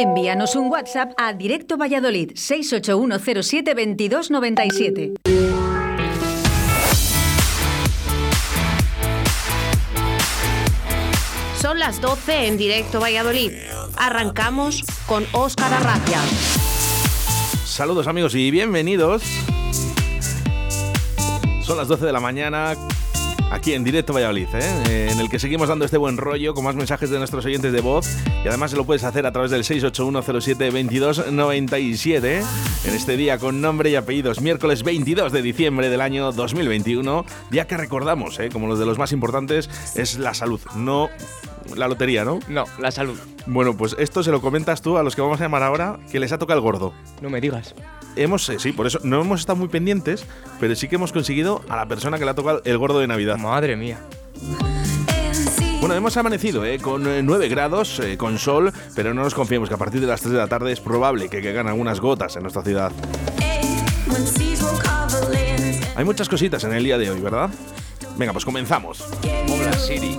Envíanos un WhatsApp a Directo Valladolid 681072297. Son las 12 en Directo Valladolid. Arrancamos con Óscar Arracia. Saludos amigos y bienvenidos. Son las 12 de la mañana, aquí en directo Valladolid, ¿eh? en el que seguimos dando este buen rollo con más mensajes de nuestros oyentes de voz y además se lo puedes hacer a través del 681072297 ¿eh? en este día con nombre y apellidos, miércoles 22 de diciembre del año 2021, día que recordamos, ¿eh? como los de los más importantes, es la salud, no la lotería, ¿no? No, la salud. Bueno, pues esto se lo comentas tú a los que vamos a llamar ahora, que les ha tocado el gordo. No me digas. Hemos, eh, sí, por eso no hemos estado muy pendientes, pero sí que hemos conseguido a la persona que le ha tocado el gordo de Navidad. Madre mía. Bueno, hemos amanecido ¿eh? con 9 grados, eh, con sol, pero no nos confiemos que a partir de las 3 de la tarde es probable que caigan algunas gotas en nuestra ciudad. Hay muchas cositas en el día de hoy, ¿verdad? Venga, pues comenzamos. Hola Siri,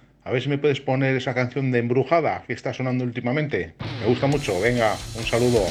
a ver si me puedes poner esa canción de Embrujada que está sonando últimamente. Me gusta mucho, venga, un saludo.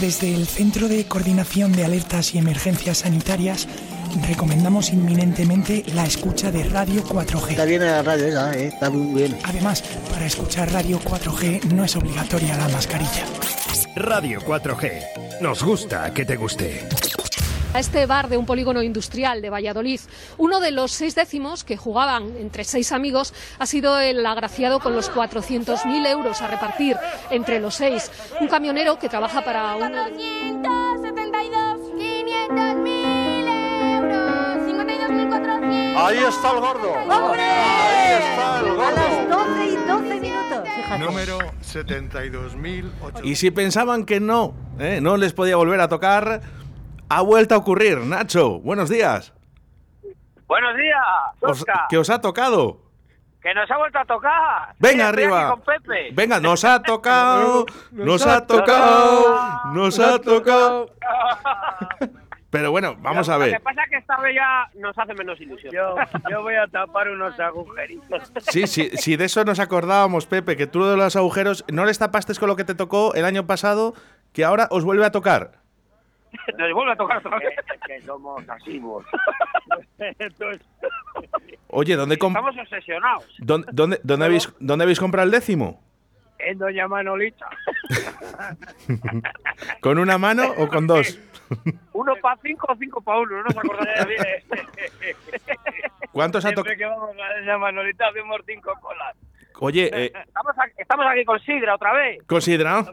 Desde el Centro de Coordinación de Alertas y Emergencias Sanitarias recomendamos inminentemente la escucha de Radio 4G. Está bien la radio esa, ¿eh? está muy bien. Además, para escuchar Radio 4G no es obligatoria la mascarilla. Radio 4G. Nos gusta que te guste. A este bar de un polígono industrial de Valladolid, uno de los seis décimos que jugaban entre seis amigos ha sido el agraciado con los 400.000 euros a repartir entre los seis. Un camionero que trabaja para uno de... 572, 500 mil euros, 52.400. Ahí está el gordo. ¡Hombre! Ahí está el gordo. A las 12 y 12 minutos, fíjate. Número 72.800. Y si pensaban que no, ¿eh? no les podía volver a tocar, ha vuelto a ocurrir. Nacho, buenos días. Buenos días, Os- Oscar. ¿Qué os ha tocado? Que nos ha vuelto a tocar. Venga, arriba. aquí con Pepe. Venga, nos ha tocado, nos ha tocado, nos ha tocado. Pero bueno, vamos a Lo que ver. pasa es que esta vez ya nos hace menos ilusión. Yo, yo voy a tapar unos agujeritos. Sí, sí, sí, de eso nos acordábamos, Pepe, que tú de los agujeros no les tapaste con lo que te tocó el año pasado, que ahora os vuelve a tocar. Nos vuelve a tocar otra vez. que somos asivos. Entonces, Oye, ¿dónde, Estamos obsesionados. dónde, dónde- dónde habéis, ¿dónde habéis comprado el décimo? en Doña Manolita. ¿Con una mano o con dos? Uno para cinco o cinco para uno, no nos acordamos bien. ¿Cuántos ha tocado? que vamos a Doña Manolita hacemos cinco colas. Oye, eh, Estamos aquí, estamos aquí con Sidra otra vez. considera.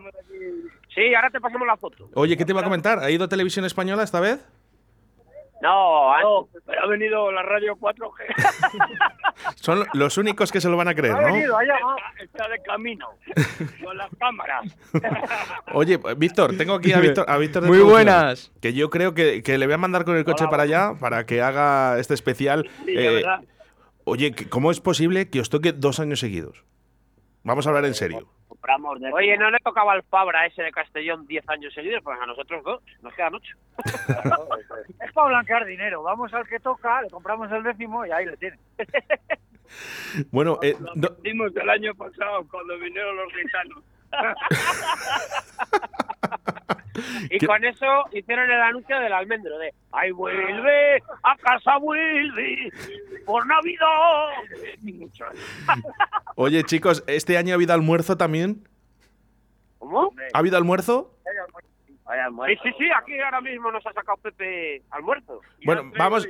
Sí, ahora te pasamos la foto. Oye, ¿qué te iba a comentar? ¿Ha ido Televisión Española esta vez? No, No, pero ha venido la radio 4G. Son los únicos que se lo van a creer, Ha ¿no? venido allá. Está de camino. Con las cámaras. Oye, Víctor, tengo aquí a Víctor. A Víctor de Muy producción, buenas. Que yo creo que, que le voy a mandar con el coche para allá para que haga este especial. Sí, Eh, verdad. oye, ¿cómo es posible que os toque dos años seguidos? Vamos a hablar en serio. Compramos de Oye, no le tocaba al Fabra ese de Castellón 10 años seguidos, pues a nosotros dos, nos quedan ocho. Es para blanquear dinero. Vamos al que toca, le compramos el décimo y ahí le tiene. Bueno, eh, no- Dimos el año pasado cuando vinieron los gitanos. Y ¿Qué? con eso hicieron el anuncio del almendro de ¡Ay, vuelve! ¡A casa vuelve! ¡Por Navidad! Oye, chicos, ¿este año ha habido almuerzo también? ¿Cómo? ¿Ha habido almuerzo? Sí, sí, sí, aquí ahora mismo nos ha sacado Pepe almuerzo. Bueno, vamos,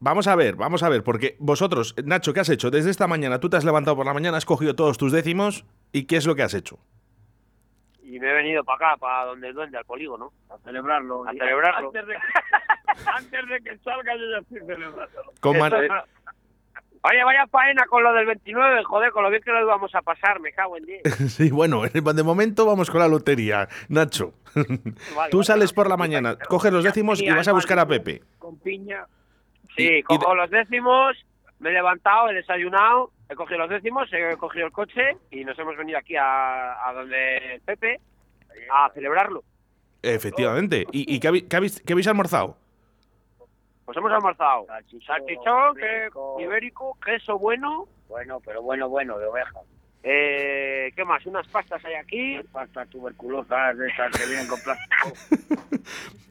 vamos a ver, vamos a ver, porque vosotros, Nacho, ¿qué has hecho? Desde esta mañana, tú te has levantado por la mañana, has cogido todos tus décimos, ¿y qué es lo que has hecho? Y me he venido para acá, para donde el duende, al polígono. A celebrarlo. A celebrarlo. Antes de, antes de que salga yo ya estoy celebrando. Con man- Oye, vaya faena con lo del 29, joder, con lo bien que lo íbamos a pasar, me cago en 10. Sí, bueno, de momento vamos con la lotería, Nacho. Tú sales por la mañana, coges los décimos y vas a buscar a Pepe. Con piña. Sí, cojo los décimos, me he levantado, he desayunado, he cogido los décimos, he cogido el coche y nos hemos venido aquí a, a donde Pepe a celebrarlo. Efectivamente. ¿Y, y qué, habéis, qué habéis- qué habéis almorzado? Pues hemos almorzado salchichón, que- ibérico. ibérico, queso bueno, Bueno, pero bueno, bueno, de oveja. eh, ¿qué más? Unas pastas hay aquí, Pastas tuberculosas de esas que vienen con plástico.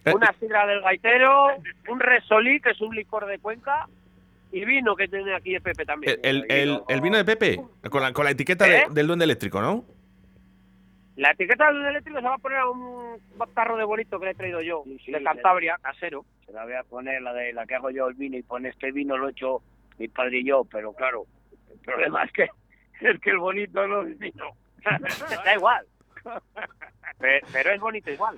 una sidra del gaitero, un resolí, que es un licor de Cuenca, y vino que tiene aquí el Pepe también. El, el- el- el vino de Pepe, con la, con la etiqueta de- ¿Eh? del duende eléctrico, ¿no? La etiqueta del eléctrico se va a poner a un tarro de bonito que le he traído yo, sí, de. Cantabria, casero. Se la voy a poner la de la que hago yo el vino y pone este vino lo he hecho mi padre y yo, pero claro, el problema es que es que el bonito no es vino. da igual. Pero, pero es bonito igual.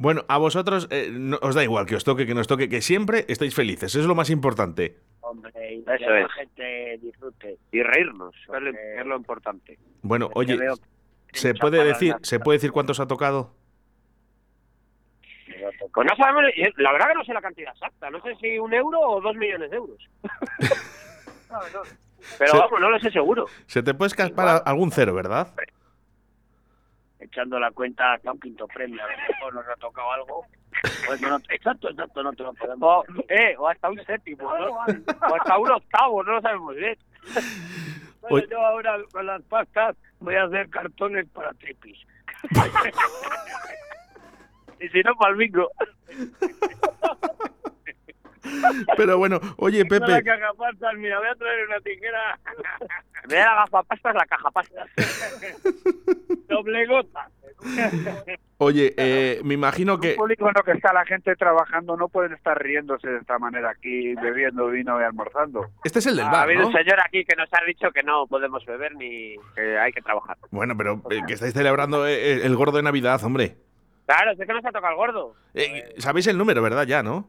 Bueno, a vosotros eh, no- os da igual que os toque, que nos toque, que siempre estéis felices, eso es lo más importante. Hombre, y Eso que la es. gente disfrute. Y reírnos, es lo, es lo importante. Bueno, oye, ¿se puede decir, ¿se puede decir cuántos ha tocado? Pues no sabemos, la verdad que no sé la cantidad exacta, no sé si un euro o dos millones de euros. Pero Se- vamos, no lo sé seguro. Se te puede escapar a- algún cero, ¿verdad? Echando la cuenta hasta un quinto premio, a lo mejor nos ha tocado algo. Pues no, exacto, exacto, no te lo podemos. O, eh, o hasta un séptimo, ¿no? o hasta un octavo, no lo sabemos bien. Bueno, yo ahora con las pastas voy a hacer cartones para tripis. y si no, para el bingo. Pero bueno, oye, la Pepe, caja pastas, mira, voy a traer una tijera. En de la gafapasta es la caja pasta. Doble gota. oye, eh, me imagino que... Un polígono que está la gente trabajando no pueden estar riéndose de esta manera aquí, bebiendo vino y almorzando. Este es el del ha bar, habido ¿no? un señor aquí que nos ha dicho que no podemos beber ni que hay que trabajar. Bueno, pero eh, que estáis celebrando eh, el gordo de Navidad, hombre. Claro, es que nos ha tocado el gordo. Eh, Sabéis el número, ¿verdad? Ya, ¿no?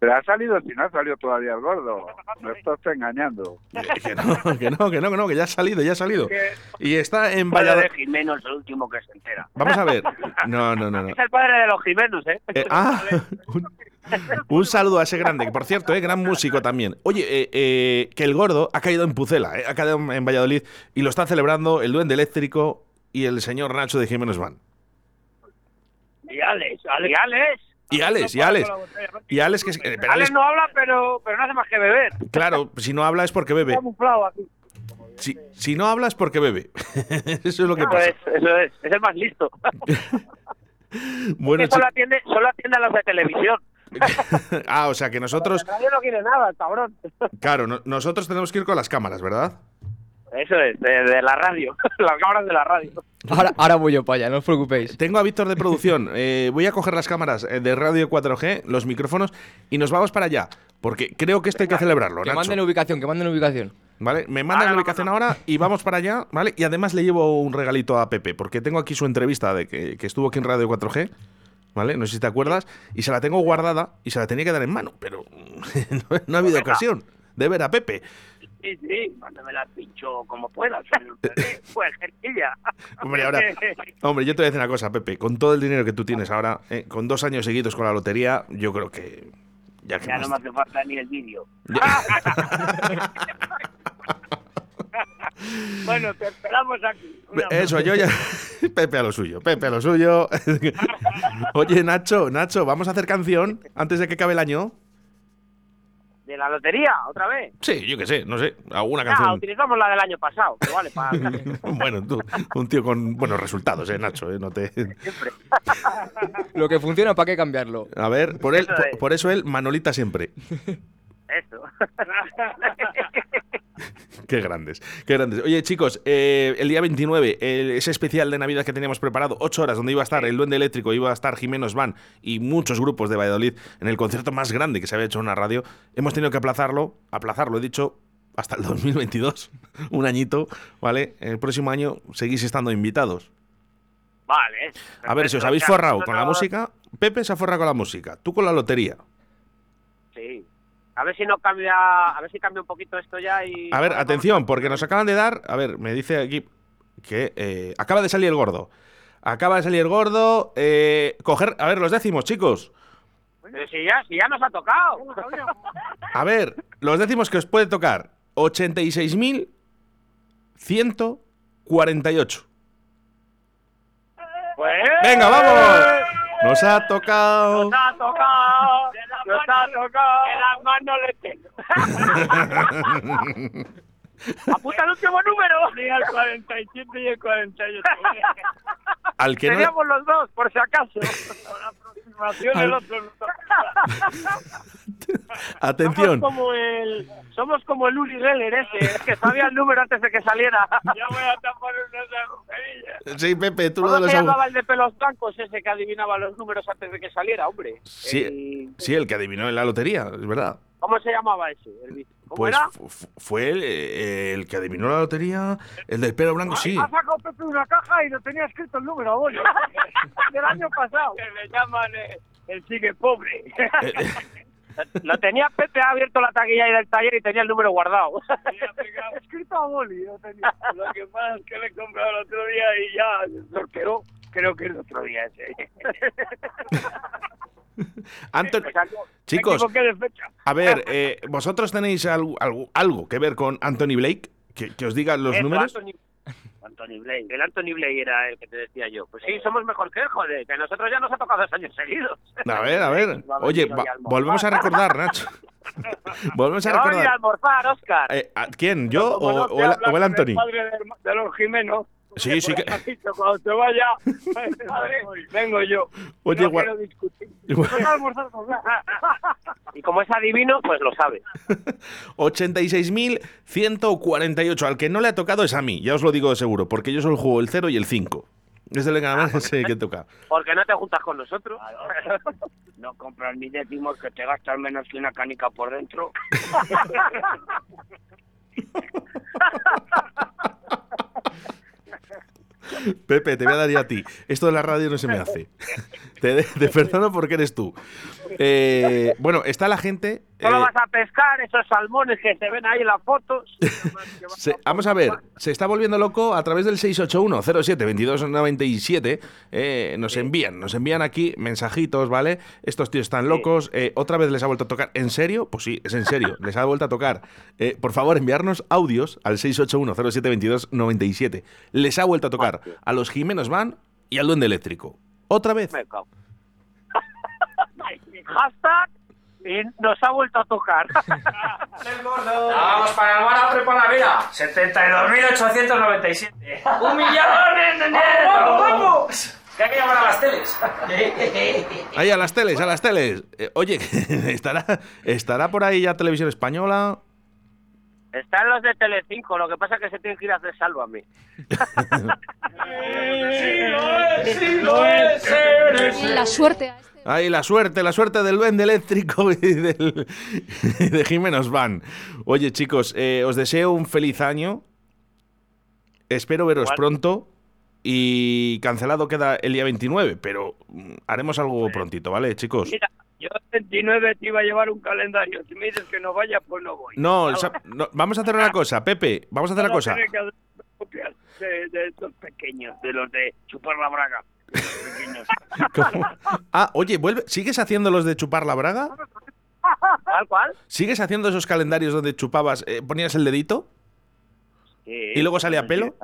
Pero ha salido, si no ha salido todavía el gordo. Me estás engañando. Que no, que no, que no, que no, que ya ha salido, ya ha salido. Y está en Padre de Valladolid. Jimeno es el último que se entera. Vamos a ver. No, no, no, no. Es el padre de los Jimenos, ¿eh? Eh, ah, un, un saludo a ese grande, que por cierto, eh, gran músico también. Oye, eh, eh, que el gordo ha caído en Pucela, eh, ha caído en Valladolid y lo está celebrando el Duende Eléctrico y el señor Nacho de Jiménez Van. Y Alex, Alex. Y Alex. Y Alex, y Alex. Y Alex, que es- eh, pero Alex Alex, no habla, pero, pero no hace más que beber. claro, si no habla es porque bebe. aquí. Si, si no habla es porque bebe. Eso es lo que Eso pasa. es, eso es. Es el más listo. Bueno, que solo atiende, solo atiende a los de televisión. ah, o sea que nosotros, La radio no quiere nada, el cabrón. claro, no- nosotros tenemos que ir con las cámaras, ¿verdad? Eso es, de, de la radio. Las cámaras de la radio. Ahora, ahora voy yo para allá, no os preocupéis. Tengo a Víctor de producción. eh, voy a coger las cámaras eh, de Radio 4G, los micrófonos, y nos vamos para allá. Porque creo que esto hay que celebrarlo, Que Nacho. manden ubicación, que manden ubicación. ¿Vale? Me mandan la ubicación ahora y vamos para allá, ¿vale? Y además le llevo un regalito a Pepe, porque tengo aquí su entrevista de que, que estuvo aquí en Radio 4G, ¿vale? No sé si te acuerdas, y se la tengo guardada y se la tenía que dar en mano, pero no, no ha habido ocasión de ver a Pepe. Sí, sí, mándame la pincho como puedas. Pues, gentilla. Hombre, ahora, hombre, yo te voy a decir una cosa, Pepe, con todo el dinero que tú tienes ahora, eh, con dos años seguidos con la lotería, yo creo que ya que Ya más- no me hace falta ni el vídeo. bueno, te esperamos aquí. Eso, yo ya. Pepe a lo suyo, Pepe a lo suyo. Oye, Nacho, Nacho, vamos a hacer canción antes de que acabe el año. ¿De la lotería? ¿Otra vez? Sí, yo qué sé, no sé, alguna Ah, canción. utilizamos la del año pasado, que vale para bueno, tú, un tío con buenos resultados, eh, Nacho, eh, no te. Lo que funciona, ¿para qué cambiarlo? A ver, por él, Eso por, es. por eso él, Manolita siempre. Eso. Qué grandes, qué grandes. Oye, chicos, eh, el día 29, el- ese especial de Navidad que teníamos preparado, ocho horas, donde iba a estar el Duende Eléctrico, iba a estar Jiménez Van y muchos grupos de Valladolid en el concierto más grande que se había hecho en una radio, hemos tenido que aplazarlo, aplazarlo, he dicho, hasta el 2022, un añito, ¿vale? El próximo año seguís estando invitados. Vale. A ver, si os habéis forrado con la música, Pepe se ha forrado con la música, tú con la lotería. Sí. A ver si no cambia, a ver si cambia un poquito esto ya y... A ver, atención, porque nos acaban de dar. A ver, me dice aquí que eh, acaba de salir el gordo. Acaba de salir el gordo. eh, coger. A ver, los décimos, chicos. Pero si ya, si ya nos ha tocado. A ver, los décimos que os puede tocar: 86.148. Pues... Venga, vamos. Nos ha tocado. Nos ha tocado. Nos ha tocado. Que las manos le tengo. Apunta el último número. Sí, el 47 y el 48. Al que no. Teníamos los dos, por si acaso. la aproximación Al- el otro. no Atención. Somos como el, somos como el Uri Geller ese, es que sabía el número antes de que saliera. Ya voy a tapar unas agujerillas. Sí, Pepe, tú lo de ¿Cómo los. llamaba el de pelos blancos ese que adivinaba los números antes de que saliera, hombre? Sí, sí, el que adivinó en la lotería, es verdad. ¿Cómo se llamaba ese? El? ¿Cómo Pues era? fu- fu- fue el, eh, el que adivinó la lotería, el del pelo blanco, sí. Ha sacado Pepe una caja y no tenía escrito el número a bollo. Del año pasado. Que le llaman eh, el sigue pobre. Lo tenía Pepe ha abierto la taquilla ahí del taller y tenía el número guardado. escrito a boli. Lo, tenía. Lo que pasa es que le he comprado el otro día y ya sorteó. Creo que es el otro día ese. Anton- Me Chicos, a ver, eh, ¿vosotros tenéis algo, algo, algo que ver con Anthony Blake? Que, que os diga los Eso, números. Anthony, Anthony Blake. El Anthony Blake era el que te decía yo. Pues sí, somos mejor que él, joder, que a nosotros ya nos ha tocado dos años seguidos. A ver, a ver. Oye, va- volvemos a recordar, Nacho. volvemos a recordar. almorzar, Oscar. Eh, ¿a ¿Quién? ¿yo o, el, o el Anthony? padre de, de los Jimenos. Sí, sí que. Ha dicho, cuando te vaya, madre, vengo yo. Oye, no quiero discutir. Nada. Y como es adivino, pues lo sabe. 86.148. Al que no le ha tocado es a mí, ya os lo digo de seguro, porque yo solo juego el 0 y el 5. Es el que más sé que toca. Porque no te juntas con nosotros. No compras ni décimos que te gastas menos que una canica por dentro. Pepe, te voy a dar ya a ti. Esto de la radio no se me hace. Te, te perdono porque eres tú. Eh, bueno, está la gente. Solo eh, vas a pescar esos salmones que se ven ahí en las fotos. se- vamos a ver, se está volviendo loco a través del 681-07-2297. eh, nos envían, nos envían aquí mensajitos, ¿vale? Estos tíos están locos. eh, otra vez les ha vuelto a tocar. ¿En serio? Pues sí, es en serio. les ha vuelto a tocar. Eh, por favor, enviarnos audios al 681-07-2297. Les ha vuelto a tocar a los Jimenos Van y al Duende Eléctrico. Otra vez. Hashtag y nos ha vuelto a tocar. Vamos para el bar a Primavera. 72.897. ¡Un millón en enero! ¡Vamos! Que hay que llamar a las teles. Ahí a las teles, a las teles. Eh, oye, estará, estará por ahí ya Televisión Española. Están los de Telecinco, lo que pasa es que se tienen que ir a hacer Sálvame. ¡Sí lo es! La suerte a este Ahí la suerte, la suerte del Duende Eléctrico y del, y de Jimenos Van. Oye, chicos, eh, os deseo un feliz año. Espero veros pronto. Y cancelado queda el día 29, pero mm, haremos algo prontito, ¿vale, chicos? Mira, yo el 29 te iba a llevar un calendario. Si me dices que no vaya, pues no voy. No, vamos a hacer una cosa, Pepe, vamos a hacer una cosa. De, de estos pequeños, de los de chupar la braga. Ah, oye, vuelve, ¿sigues haciendo los de chupar la braga? ¿Cuál, cuál? ¿Sigues haciendo esos calendarios donde chupabas, eh, ponías el dedito Sí. y luego salía pelo?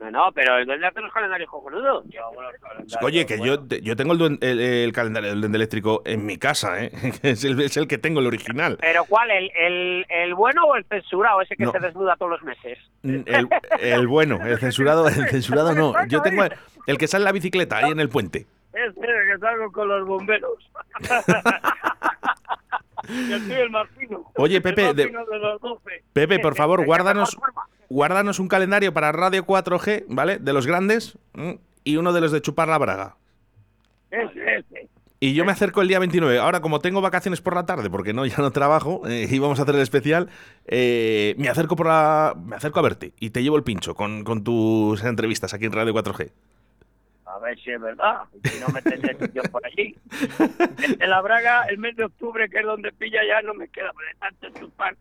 No, no, pero ¿dónde hacen los calendarios cojonudos? Yo hago los calendarios, Oye, que bueno. yo, yo tengo el, duen- el- el calendario del duende eléctrico en mi casa, ¿eh? es, el, es el que tengo, el original. ¿Pero cuál? ¿El, el, el bueno o el censurado? Ese que No. se desnuda todos los meses. Mm, El, el bueno, el censurado, el censurado no. Yo tengo el, que sale en la bicicleta ahí en el puente. Este que salgo con los bomberos. Yo soy el más fino. Oye, Pepe, El de- más fino de los 12. Pepe, por favor, guárdanos, guárdanos un calendario para Radio 4G, ¿vale? De los grandes y uno de los de chupar la braga. Ese, ese. Y yo me acerco el día 29. Ahora, como tengo vacaciones por la tarde, porque no, ya no trabajo, eh, y vamos a hacer el especial, eh, me acerco por la, me acerco a verte y te llevo el pincho con, con tus entrevistas aquí en Radio 4G. A ver si es verdad. Si no me tenés yo por allí. En la Braga, el mes de octubre, que es donde pilla, ya no me queda de tanto chupar.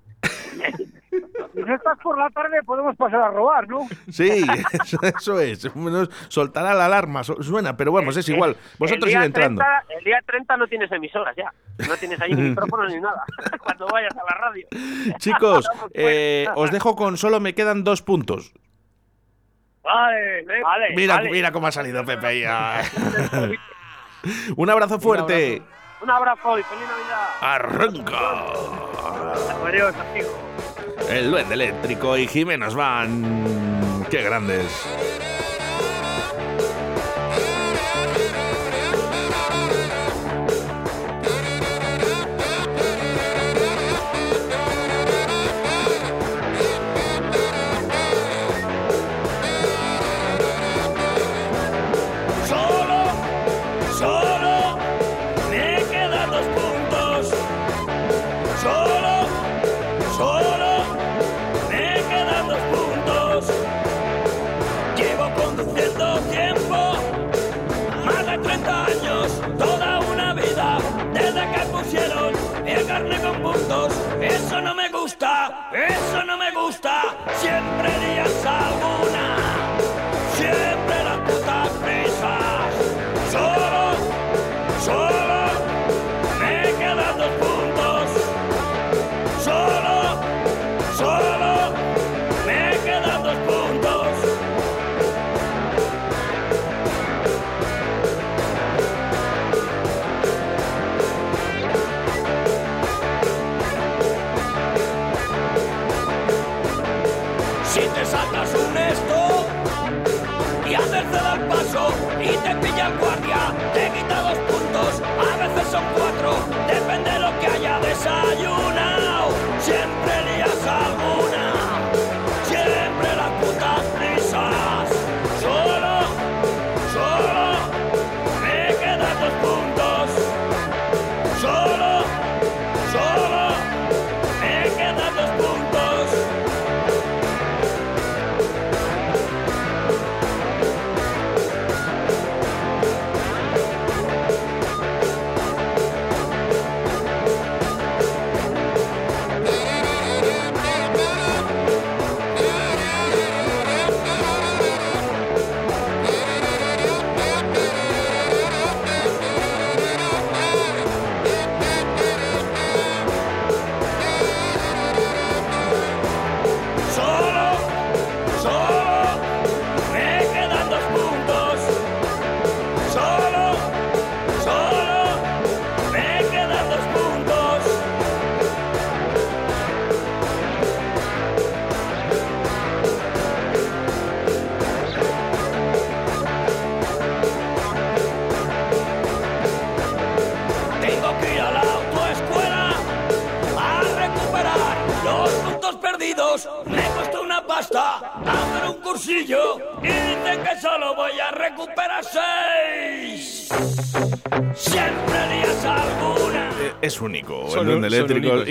Si no estás por la tarde, podemos pasar a robar, ¿no? Sí, eso, eso es. Soltará la alarma, su- suena, pero vamos, es igual. Vosotros el día id entrando. 30, el día 30 no tienes emisoras ya. No tienes ahí ni micrófonos ni nada. Cuando vayas a la radio. Chicos, eh, os dejo con solo me quedan dos puntos. Vale. Vale, Mira, vale. mira cómo ha salido Pepe ya. Un abrazo fuerte. Un abrazo y feliz Navidad. Arranca. Adiós, amigo. El duende eléctrico y Jimenos van. Qué grandes. Eso no me gusta. Siempre días alguna.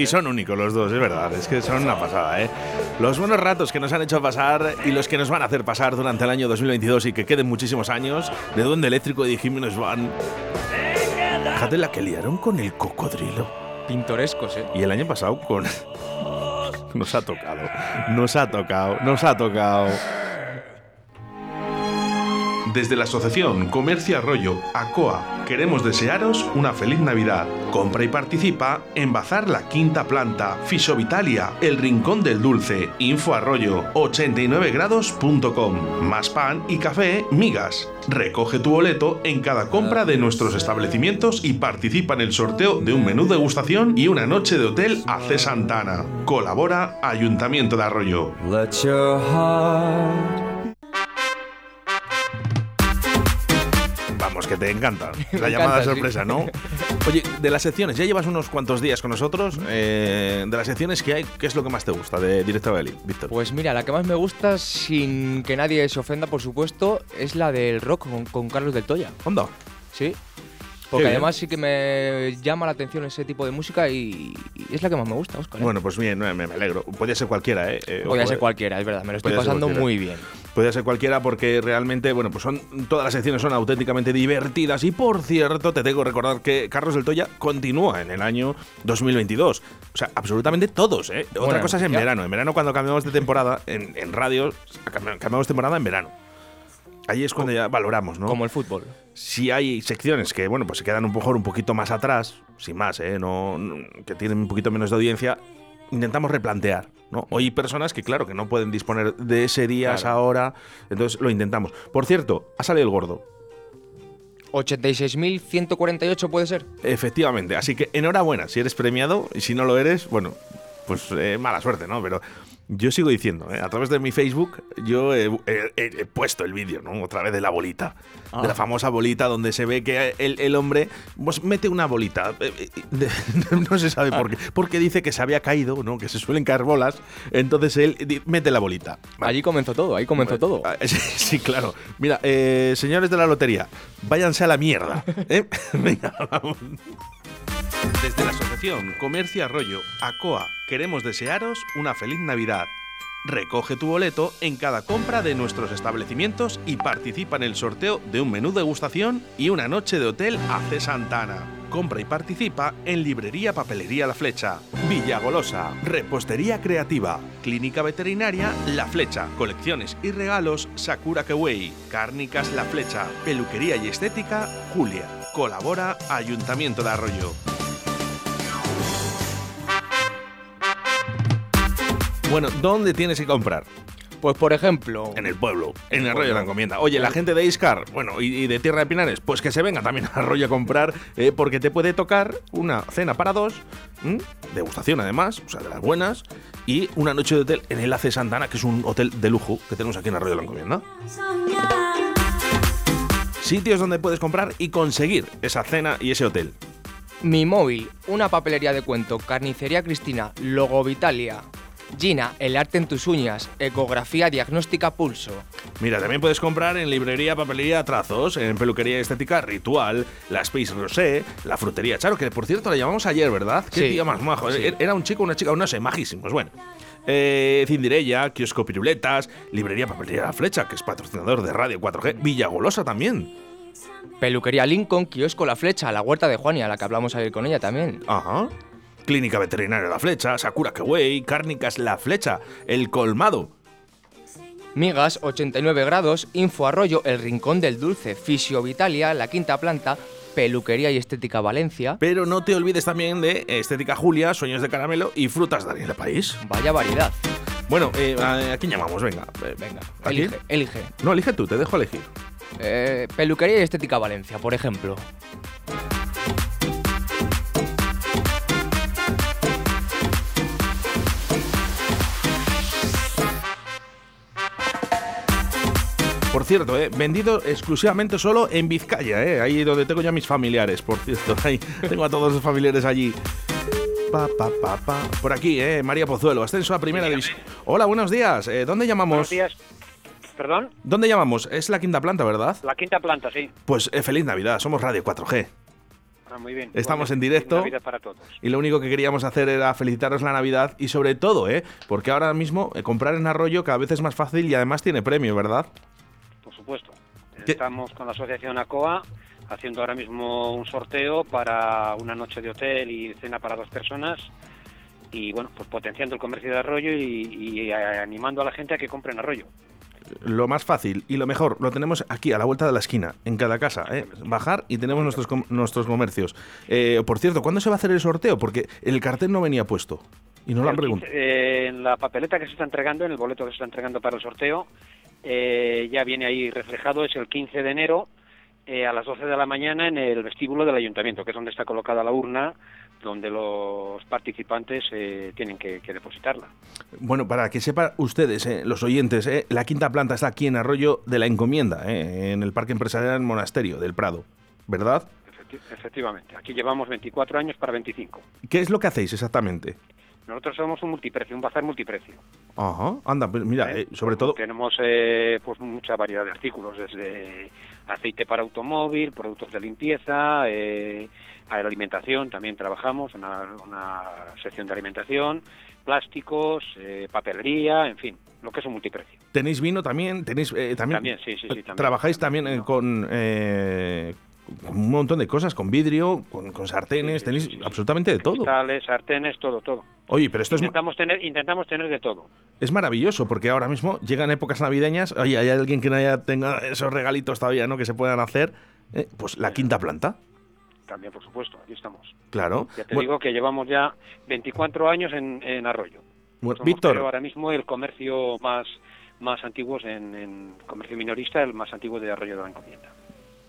Y son únicos los dos, es verdad. Es que son una pasada, ¿eh? Los buenos ratos que nos han hecho pasar y los que nos van a hacer pasar durante el año 2022 y que queden muchísimos años de duende eléctrico y de Jiménez Van. Fíjate la que liaron con el cocodrilo. Pintorescos, ¿eh? Y el año pasado con. Nos ha tocado. Nos ha tocado. Nos ha tocado. Desde la Asociación Comercio Arroyo, ACOA, queremos desearos una feliz Navidad. Compra y participa en Bazar La Quinta Planta, Fisovitalia, El Rincón del Dulce, Info Arroyo, 89grados.com. Más pan y café, migas. Recoge tu boleto en cada compra de nuestros establecimientos y participa en el sorteo de un menú degustación y una noche de hotel a C. Santana. Colabora Ayuntamiento de Arroyo. Vamos, que te encanta. La Me llamada encanta, sí. sorpresa, ¿no? Oye, de las secciones, ya llevas unos cuantos días con nosotros. eh, de las secciones que hay, ¿qué es lo que más te gusta de Directo Belly, Víctor? Pues mira, la que más me gusta, sin que nadie se ofenda, por supuesto, es la del rock con, con Carlos del Toya. ¿Onda? Sí. Porque además sí que me llama la atención ese tipo de música y, y es la que más me gusta, Oscar. ¿eh? Bueno, pues bien, me, me alegro. Podría ser cualquiera, ¿eh? Eh, Podría ser eh. cualquiera, es verdad, me lo estoy pasando muy bien. Podría ser cualquiera porque realmente, bueno, pues son todas las secciones son auténticamente divertidas y por cierto, te tengo que recordar que Carlos del Toya continúa en el año 2022. O sea, absolutamente todos, ¿eh? Otra cosa es en verano. En verano cuando cambiamos de temporada, en, en radio, cambi- cambiamos temporada en verano. Ahí es cuando ya valoramos, ¿no? Como el fútbol. Si hay secciones que, bueno, pues se quedan un poco, un poquito más atrás, sin más, ¿eh? No, no- que tienen un poquito menos de audiencia, intentamos replantear, ¿no? Hoy hay personas que, claro, que no pueden disponer de ese día, esa Claro. hora, entonces lo intentamos. Por cierto, ha salido el gordo. 86.148 puede ser. Efectivamente, así que enhorabuena si eres premiado y si no lo eres, bueno, pues eh, mala suerte, ¿no? Pero yo sigo diciendo, ¿eh? a través de mi Facebook, yo he, he- he- he puesto el vídeo, ¿no? Otra vez de la bolita, Ah. de la famosa bolita donde se ve que el, el hombre pues, mete una bolita, eh, eh, de- no se sabe por qué, porque dice que se había caído, ¿no? Que se suelen caer bolas, entonces él mete la bolita. Allí comenzó todo, ahí comenzó todo. Ah, Sí, sí, claro. Mira, eh, señores de la lotería, váyanse a la mierda. ¿eh? Venga, vamos. Desde la Asociación Comercio Arroyo, ACOA, queremos desearos una feliz Navidad. Recoge tu boleto en cada compra de nuestros establecimientos y participa en el sorteo de un menú degustación y una noche de hotel a C. Santana. Compra y participa en Librería Papelería La Flecha, Villa Golosa, Repostería Creativa, Clínica Veterinaria La Flecha, Colecciones y Regalos Sakura Kewei, Cárnicas La Flecha, Peluquería y Estética Julia. Colabora Ayuntamiento de Arroyo. Bueno, ¿dónde tienes que comprar? Pues por ejemplo, En el pueblo, en el Arroyo de la Encomienda. Oye, la gente de Iscar, bueno, y, y de Tierra de Pinares, pues que se venga también a Arroyo a comprar, eh, porque te puede tocar una cena para dos, ¿m? degustación además, o sea, de las buenas, y una noche de hotel en el AC Santana, que es un hotel de lujo que tenemos aquí en Arroyo de la Encomienda. Sitios donde puedes comprar y conseguir esa cena y ese hotel. Mi móvil, una papelería de cuento, carnicería Cristina, Logo Vitalia, Gina, el arte en tus uñas, ecografía diagnóstica pulso. Mira, también puedes comprar en librería, papelería, trazos, en peluquería estética Ritual, la Space Rosé, la frutería Charo, que por cierto la llamamos ayer, ¿verdad? Qué Sí. tío más majo. Sí. Era un chico, una chica, no sé, majísimos. Bueno. Eh, Cindirella, Kiosco Piruletas, Librería Papelería La Flecha, que es patrocinador de Radio 4G, Villagolosa también. Peluquería Lincoln, kiosco La Flecha, la huerta de Juania, la que hablamos ayer con ella también. Ajá. Clínica Veterinaria La Flecha, Sakura Kewei, Cárnicas La Flecha, El Colmado. Migas, 89 grados, Info Arroyo, El Rincón del Dulce, Fisio Vitalia, La Quinta Planta, Peluquería y Estética Valencia. Pero no te olvides también de Estética Julia, Sueños de Caramelo y Frutas Daniela País. Vaya variedad. Bueno, eh, ¿a a quién llamamos? Venga. eh, Venga, ¿a quién? elige, elige. No, elige tú, te dejo elegir. Eh, peluquería y Estética Valencia, por ejemplo. Cierto, eh, vendido exclusivamente solo en Vizcaya, eh, ahí donde tengo ya mis familiares, por cierto. Ahí tengo a todos los familiares allí. pa, pa. Por aquí, eh, María Pozuelo, ascenso a primera división. Hola, buenos días. Eh, ¿Dónde llamamos? Buenos días. ¿Perdón? ¿Dónde llamamos? Es la quinta planta, ¿verdad? La quinta planta, sí. Pues eh, feliz Navidad, somos Radio 4G. Ah, muy bien. Estamos Bueno, en directo. Navidad para todos. Y lo único que queríamos hacer era felicitaros la Navidad y sobre todo, ¿eh? Porque ahora mismo eh, comprar en Arroyo cada vez es más fácil y además tiene premio, ¿verdad? Supuesto. Estamos con la asociación ACOA haciendo ahora mismo un sorteo para una noche de hotel y cena para dos personas y bueno, pues potenciando el comercio de Arroyo y, y animando a la gente a que compre en Arroyo. Lo más fácil y lo mejor lo tenemos aquí a la vuelta de la esquina, en cada casa. ¿eh? Bajar y tenemos nuestros, com- nuestros comercios. Eh, por cierto, ¿cuándo se va a hacer el sorteo? Porque el cartel no venía puesto y no lo han preguntado. 15, eh, en la papeleta que se está entregando, en el boleto que se está entregando para el sorteo, eh, ya viene ahí reflejado, es el 15 de enero eh, a las 12 de la mañana en el vestíbulo del ayuntamiento, que es donde está colocada la urna, donde los participantes eh, tienen que, que depositarla. Bueno, para que sepan ustedes, eh, los oyentes, eh, la quinta planta está aquí en Arroyo de la Encomienda, eh, en el Parque Empresarial Monasterio del Prado, ¿verdad? Efecti- efectivamente, aquí llevamos 24 años para 25. ¿Qué es lo que hacéis exactamente? Nosotros somos un multiprecio, un bazar multiprecio. Ajá, anda, pues mira, eh, sobre todo... Tenemos eh, pues mucha variedad de artículos, desde aceite para automóvil, productos de limpieza, eh, alimentación, también trabajamos, una, una sección de alimentación, plásticos, eh, papelería, en fin, lo que es un multiprecio. ¿Tenéis vino también? ¿Tenéis eh, también? También, sí, sí, sí, también. ¿Trabajáis también eh, con, eh, con un montón de cosas? ¿Con vidrio? ¿Con, con sartenes? ¿Tenéis absolutamente de todo? Cristales, sartenes, todo, todo. Oye, pero esto es, Intentamos tener, intentamos tener de todo. es maravilloso porque ahora mismo llegan épocas navideñas. Oye, hay alguien que no haya tenga esos regalitos todavía, ¿no? Que se puedan hacer. Eh, pues la quinta planta, También, por supuesto, aquí estamos. claro. Ya te Bueno, digo que llevamos ya 24 años en, en Arroyo. bueno, Somos, Víctor, creo, ahora mismo el comercio más más antiguo en, en comercio minorista, el más antiguo de Arroyo de la Encomienda.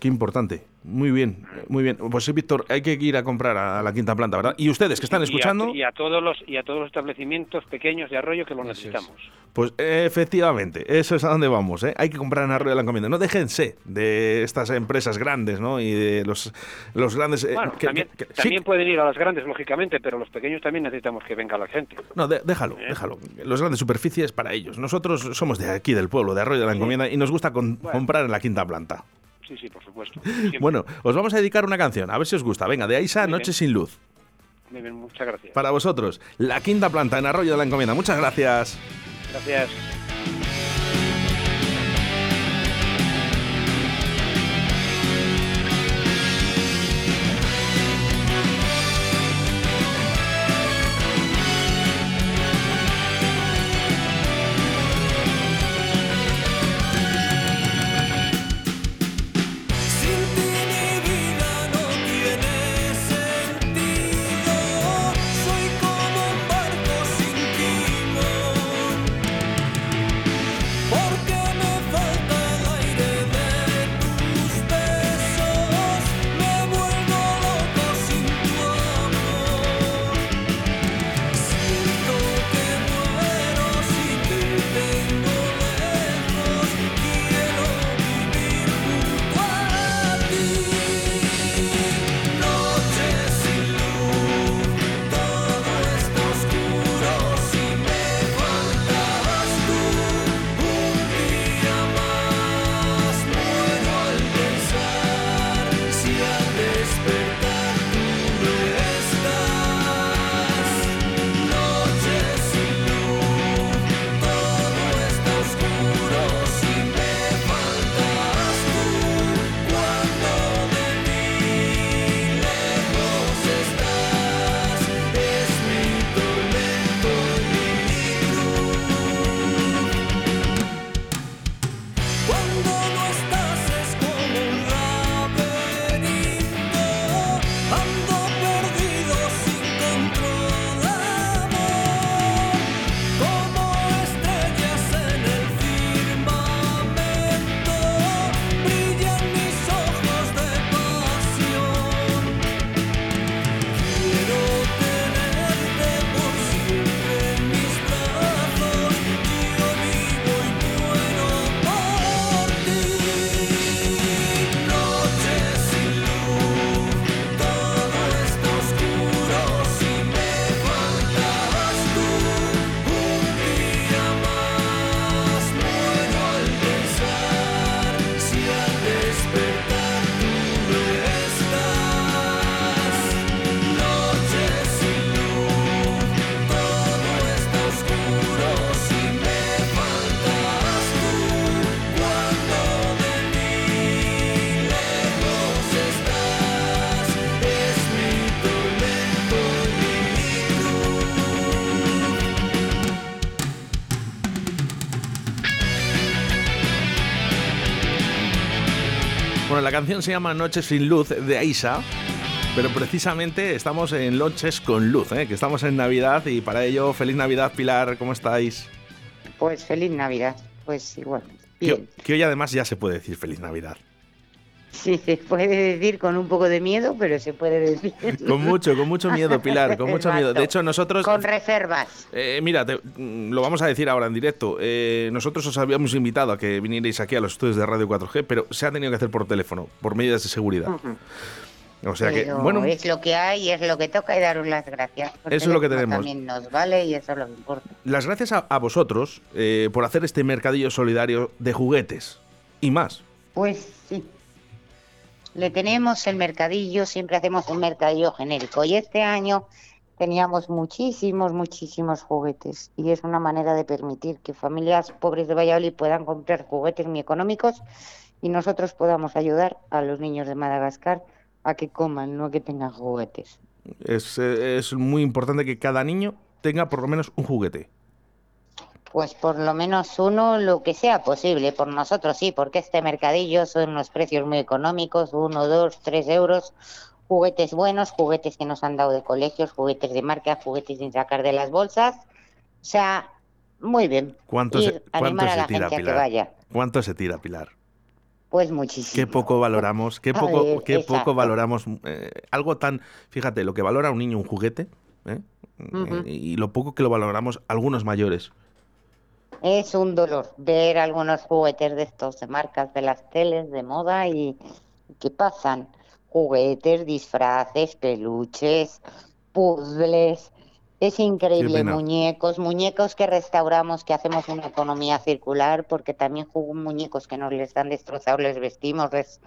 Qué importante. Muy bien, muy bien. Pues sí, Víctor, hay que ir a comprar a la quinta planta, ¿verdad? Y ustedes que están Y a- escuchando, Y a, todos los y a todos los establecimientos pequeños de Arroyo que lo necesitamos. pues efectivamente, eso es a donde vamos, ¿eh? Hay que comprar en Arroyo de la Encomienda. No déjense de estas empresas grandes, ¿no? Y de los, los grandes... eh, Bueno, que- también, que- sí, también pueden ir a las grandes, lógicamente, pero los pequeños también necesitamos que venga la gente. No, de- déjalo, ¿Eh? déjalo. Los grandes superficies para ellos. Nosotros somos de aquí, del pueblo, de Arroyo de la Encomienda, y nos gusta con- comprar en la quinta planta. Sí, sí, por supuesto. Siempre. Bueno, os vamos a dedicar una canción, a ver si os gusta. Venga, de Aisa, Muy Noche bien. sin luz. Muy bien, muchas gracias. Para vosotros, la quinta planta en Arroyo de la Encomienda. Muchas gracias. Gracias. Canción se llama Noches sin luz de Aisa. Pero precisamente estamos en Noches con Luz, ¿eh? que estamos en Navidad y para ello, feliz Navidad, Pilar, ¿cómo estáis? Pues feliz Navidad, pues igual. Que, Bien. que hoy además ya se puede decir feliz Navidad. Sí, se puede decir con un poco de miedo, pero se puede decir. Con mucho, con mucho miedo, Pilar, con mucho miedo. De hecho, nosotros... Con reservas. Eh, mira, te- mm, lo vamos a decir ahora en directo. Eh, nosotros os habíamos invitado a que vinierais aquí a los estudios de Radio 4G, pero se ha tenido que hacer por teléfono, por medidas de seguridad. Ujú. O sea que, Pero bueno, es lo que hay, es lo que toca y daros las gracias. Eso es lo que tenemos. También nos vale y eso es lo que importa. las gracias a, a vosotros eh, por hacer este mercadillo solidario de juguetes y más. Pues sí. Le tenemos el mercadillo, siempre hacemos un mercadillo genérico. Y este año teníamos muchísimos, muchísimos juguetes. Y es una manera de permitir que familias pobres de Valladolid puedan comprar juguetes muy económicos y nosotros podamos ayudar a los niños de Madagascar a que coman, no a que tengan juguetes. Es, eh, es muy importante que cada niño tenga por lo menos un juguete. Pues por lo menos uno, lo que sea posible. Por nosotros sí, porque este mercadillo son unos precios muy económicos, uno, dos, tres euros. Juguetes buenos, juguetes que nos han dado de colegios, juguetes de marca, juguetes sin sacar de las bolsas. O sea, muy bien. ¿Cuánto, se, cuánto tira, Pilar? vaya. ¿Cuánto se tira, Pilar? Pues muchísimo. Qué poco valoramos, qué poco, ver, qué poco valoramos eh, algo tan, fíjate, lo que valora un niño un juguete ¿eh? Eh, y lo poco que lo valoramos algunos mayores. Es un dolor ver algunos juguetes de estos de marcas de las teles de moda y ¿qué pasan? Juguetes, disfraces, peluches, puzzles. Es increíble, muñecos, muñecos que restauramos, que hacemos una economía circular, porque también muñecos que nos les han destrozado, les vestimos, les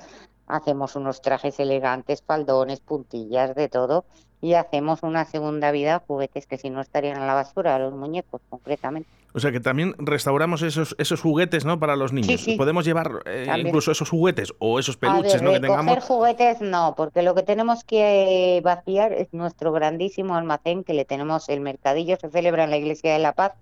hacemos unos trajes elegantes, faldones, puntillas, de todo, y hacemos una segunda vida a juguetes que si no estarían en la basura, los muñecos concretamente. O sea que también restauramos esos, esos juguetes, ¿no? Para los niños. sí. Podemos llevar eh, incluso esos juguetes o esos peluches, ver, ¿no? Que tengamos. juguetes no, porque lo que tenemos que eh, vaciar es nuestro grandísimo almacén que le tenemos el mercadillo, se celebra en la Iglesia de la Paz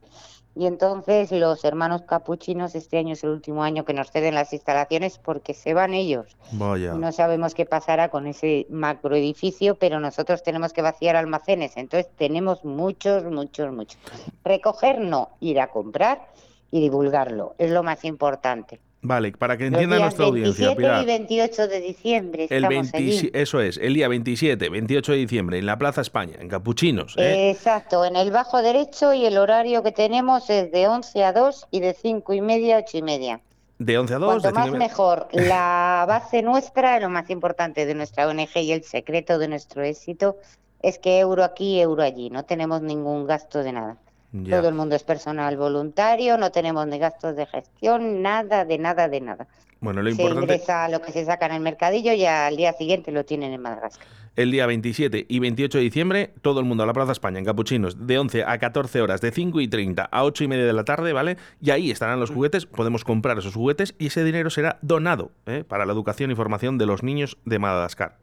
y entonces los hermanos capuchinos este año es el último año que nos ceden las instalaciones porque se van ellos. Vaya. No sabemos qué pasará con ese macroedificio, pero nosotros tenemos que vaciar almacenes, entonces tenemos muchos, muchos, muchos. Recoger no, ir a comprar y divulgarlo, es lo más importante. Vale, para que Los entienda días nuestra audiencia, 27 Pilar. y 28 de diciembre El estamos 27 allí. eso es, el día 27, 28 de diciembre, en la Plaza España, en Capuchinos. ¿eh? Exacto, en el bajo derecho y el horario que tenemos es de 11 a 2 y de 5 y media a 8 y media. de 11 a 2. Cuanto más mejor. La base nuestra, lo más importante de nuestra ONG y el secreto de nuestro éxito es que euro aquí, euro allí. No tenemos ningún gasto de nada. Ya. Todo el mundo es personal voluntario, no tenemos ni gastos de gestión, nada, de nada, de nada. Bueno, lo Se importante, ingresa lo que se saca en el mercadillo y al día siguiente lo tienen en Madagascar. el día 27 y 28 de diciembre, todo el mundo a la Plaza España, en Capuchinos, de 11 a 14 horas, de 5 y 30 a 8 y media de la tarde, ¿vale? Y ahí estarán los juguetes, podemos comprar esos juguetes y ese dinero será donado ¿eh? para la educación y formación de los niños de Madagascar.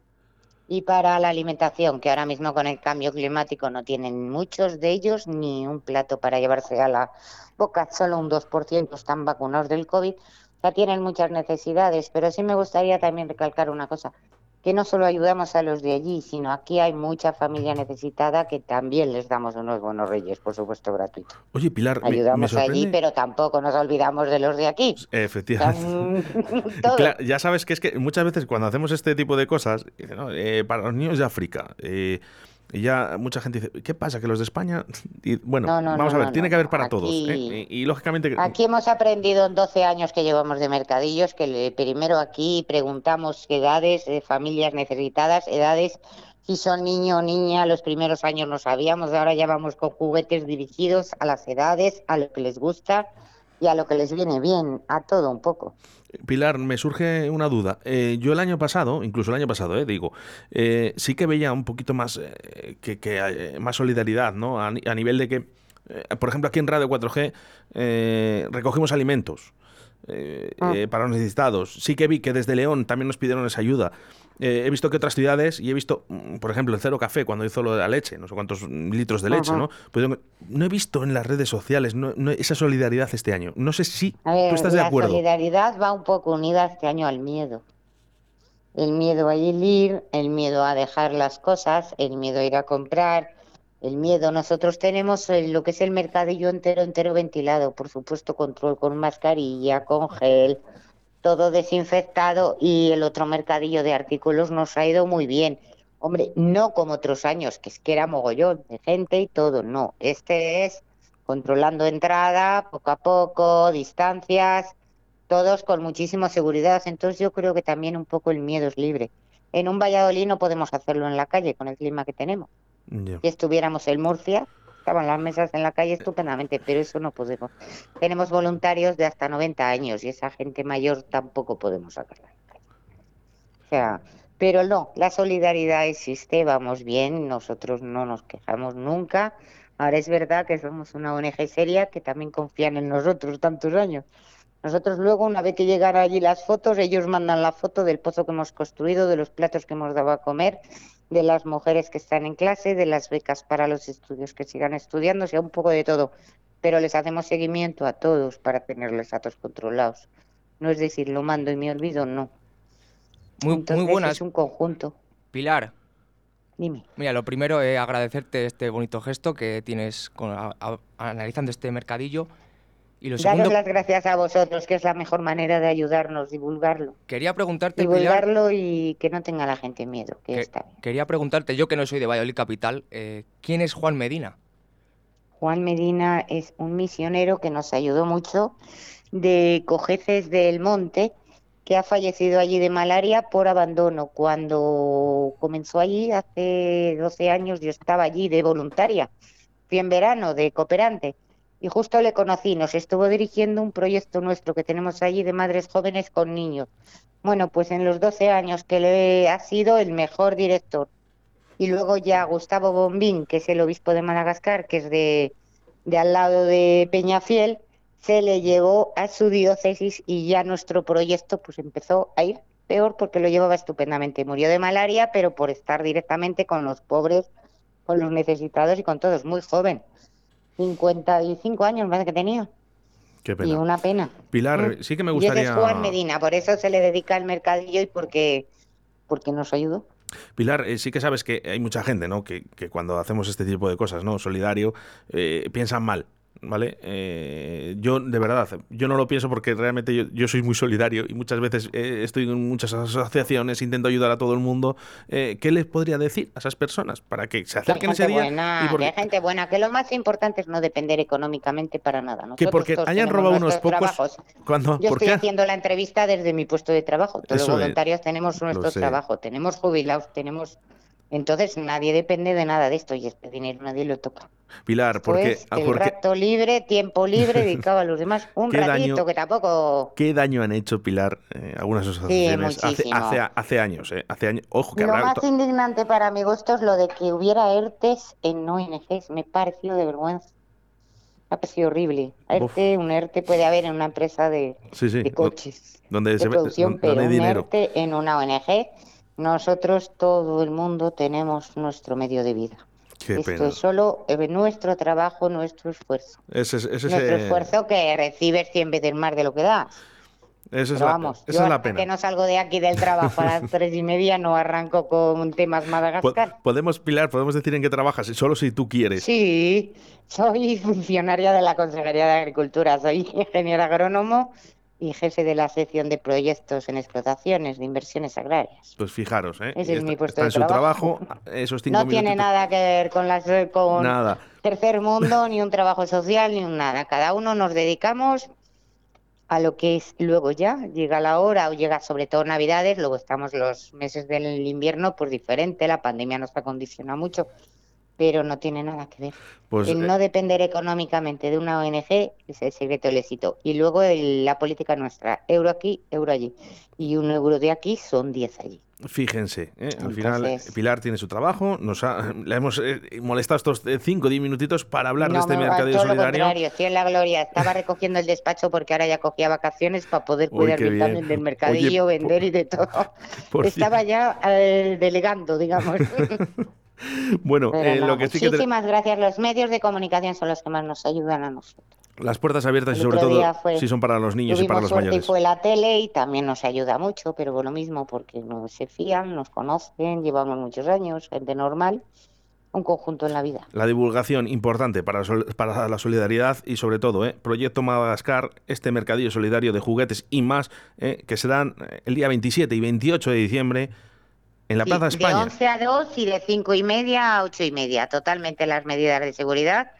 Y para la alimentación, que ahora mismo con el cambio climático no tienen muchos de ellos ni un plato para llevarse a la boca, solo un 2% están vacunados del COVID, sea, tienen muchas necesidades, pero sí me gustaría también recalcar una cosa, que no solo ayudamos a los de allí, sino aquí hay mucha familia necesitada que también les damos unos buenos reyes, por supuesto, gratuito. Oye, Pilar, me- me, Ayudamos allí, pero tampoco nos olvidamos de los de aquí. Efectivamente. Todo. Claro, ya sabes que es que muchas veces cuando hacemos este tipo de cosas, dice, no, eh, para los niños de África, eh, y ya mucha gente dice, ¿qué pasa? ¿Que los de España? Y, bueno, No, no, vamos no, a ver, tiene que haber para todos. ¿eh? Y, y, lógicamente, Aquí hemos aprendido en 12 años que llevamos de mercadillos que primero aquí preguntamos edades, de familias necesitadas, edades, si son niño o niña, los primeros años no sabíamos, ahora ya vamos con juguetes dirigidos a las edades, a lo que les gusta y a lo que les viene bien, a todo un poco. Pilar, me surge una duda. Eh, yo el año pasado, incluso el año pasado, eh, digo, eh, sí que veía un poquito más eh, que, que, eh, más solidaridad, ¿no? A, a nivel de que, por ejemplo, aquí en Radio 4G eh, recogimos alimentos. Eh, Ah. eh, para los necesitados. Sí que vi que desde León también nos pidieron esa ayuda. Eh, he visto que otras ciudades, y he visto, mm, por ejemplo, el Cero Café, cuando hizo lo de la leche, no sé cuántos litros de leche, Ajá. ¿no? Pudieron- no he visto en las redes sociales no- no- esa solidaridad este año. No sé si ver, tú estás de la acuerdo. solidaridad va un poco unida este año al miedo. El miedo a ir, el miedo a dejar las cosas, el miedo a ir a comprar, el miedo. Nosotros tenemos lo que es el mercadillo entero, entero ventilado, por supuesto, control con mascarilla, con gel, todo desinfectado y el otro mercadillo de artículos nos ha ido muy bien. Hombre, no como otros años, que es que era mogollón de gente y todo, no. Este es controlando entrada, poco a poco, distancias, todos con muchísima seguridad. Entonces yo creo que también un poco el miedo es libre. En un Valladolid no podemos hacerlo en la calle con el clima que tenemos. Si estuviéramos en Murcia, estaban las mesas en la calle estupendamente, pero eso no podemos. Tenemos voluntarios de hasta 90 años y esa gente mayor tampoco podemos sacarla. O sea, pero no, la solidaridad existe, vamos bien, nosotros no nos quejamos nunca. Ahora es verdad que somos una ONG seria que también confían en nosotros tantos años. Nosotros luego, una vez que llegan allí las fotos, ellos mandan la foto del pozo que hemos construido, de los platos que hemos dado a comer, de las mujeres que están en clase, de las becas para los estudios que sigan estudiando, o sea, un poco de todo. Pero les hacemos seguimiento a todos para tenerlos datos controlados. No es decir, lo mando y me olvido, no. Muy, Entonces, muy buenas. Es un conjunto. Pilar. Dime. Mira, lo primero es agradecerte este bonito gesto que tienes con- a- a- analizando este mercadillo. Y lo Daros segundo, las gracias a vosotros, que es la mejor manera de ayudarnos, divulgarlo. quería preguntarte, Pilar, Divulgarlo y que no tenga la gente miedo, que que- está bien. quería preguntarte, yo que no soy de Valladolid Capital, eh, ¿quién es Juan Medina? Juan Medina es un misionero que nos ayudó mucho de Cojeces del Monte, que ha fallecido allí de malaria por abandono. Cuando comenzó allí, hace 12 años, yo estaba allí de voluntaria. Fui en verano de cooperante y justo le conocí. Nos estuvo dirigiendo un proyecto nuestro que tenemos allí de madres jóvenes con niños. Bueno, pues en los 12 años que le ha sido el mejor director. Y luego ya Gustavo Bombín, que es el obispo de Madagascar, que es de, al lado de Peñafiel, se le llevó a su diócesis y ya nuestro proyecto pues empezó a ir peor porque lo llevaba estupendamente. Murió de malaria, pero por estar directamente con los pobres, con los necesitados y con todos. Muy joven. 55 años parece que tenía. Qué Y una pena. Pilar, Mm. sí que me Y ese gustaría. es Juan Medina, por eso se le dedica al mercadillo y porque, porque nos ayudó. Pilar, eh, sí que sabes que hay mucha gente, ¿no? Que, que cuando hacemos este tipo de cosas, ¿no? Solidario, eh, piensan mal. ¿Vale? Eh, yo, de verdad, yo no lo pienso porque realmente yo, yo soy muy solidario y muchas veces eh, estoy en muchas asociaciones, intento ayudar a todo el mundo. Eh, ¿Qué les podría decir a esas personas para que se Que acerquen ese día? buena, y que porque- hay gente buena, que lo más importante es no depender económicamente para nada. que Nosotros porque todos hayan robado unos pocos. trabajos. Cuando, Yo ¿Por estoy qué? haciendo la entrevista desde mi puesto de trabajo. Todos Eso los es, voluntarios tenemos nuestro trabajo, tenemos jubilados, tenemos... Entonces nadie depende de nada de esto y este dinero nadie lo toca. Pilar, porque, Pues el porque rato libre, tiempo libre dedicado a los demás, un ¿Qué ratito daño- que tampoco... ¿qué daño han hecho, Pilar, eh, algunas asociaciones hace, muchísimo. hace, hace años? eh, hace años. Ojo, que Lo habrá. más indignante para mi gusto es lo de que hubiera ERTES en ONGs. Me pareció de vergüenza. Me ha parecido horrible. ERTE, un ERTE puede haber en una empresa de, Sí, sí. de coches, Donde de se ve- producción, donde pero hay un dinero. ERTE en una ONG. Nosotros, todo el mundo, tenemos nuestro medio de vida. Qué Esto pena. es solo eh, nuestro trabajo, nuestro esfuerzo. Ese, es- ese es, nuestro eh, esfuerzo que recibes 100 veces más de lo que das. esa es Pero la, vamos, esa yo es la pena. que no salgo de aquí del trabajo a las tres y media no arranco con temas Madagascar. Podemos, Pilar, podemos decir en qué trabajas, solo si tú quieres. Sí, soy funcionaria de la Consejería de Agricultura, soy ingeniero agrónomo y jefe de la sección de proyectos en explotaciones de inversiones agrarias. Pues fijaros, ¿eh? Ese es mi está- puesto está de en su trabajo. trabajo, esos cinco No tiene nada que ver con las con Nada. tercer mundo, ni un trabajo social, ni un nada. Cada uno nos dedicamos a lo que es luego ya, llega la hora o llega sobre todo Navidades, luego estamos los meses del invierno, pues diferente, la pandemia nos ha condicionado mucho, pero no tiene nada que ver. Pues, el eh, no depender económicamente de una ONG es el secreto del éxito. Y luego el- la política nuestra, euro aquí, euro allí. Y un euro de aquí son 10 allí. Fíjense, ¿eh? al final Pilar tiene su trabajo, nos ha, la hemos eh, molestado estos 5 o 10 minutitos para hablar de No, este me- mercadillo todo lo solidario. contrario, estoy en la gloria. Estaba recogiendo el despacho porque ahora ya cogía vacaciones para poder Uy, cuidar bien. también del mercadillo, Oye, vender y de todo. por Estaba ya eh, delegando, digamos. Bueno, eh, lo que sí que te- muchísimas gracias. Los medios de comunicación son los que más nos ayudan a nosotros. Las puertas abiertas y sobre todo fue- si son para los niños y para los mayores. fue la tele y también nos ayuda mucho, pero lo mismo, porque no se fían, nos conocen, llevamos muchos años, gente normal, un conjunto en la vida. La divulgación importante para, para la solidaridad y sobre todo, ¿eh? Proyecto Madagascar, este mercadillo solidario de juguetes y más, ¿eh? que serán eh, el día 27 y 28 de diciembre en la Sí, Plaza De España. 11 a 2 y de 5 y media a 8 y media, totalmente las medidas de seguridad.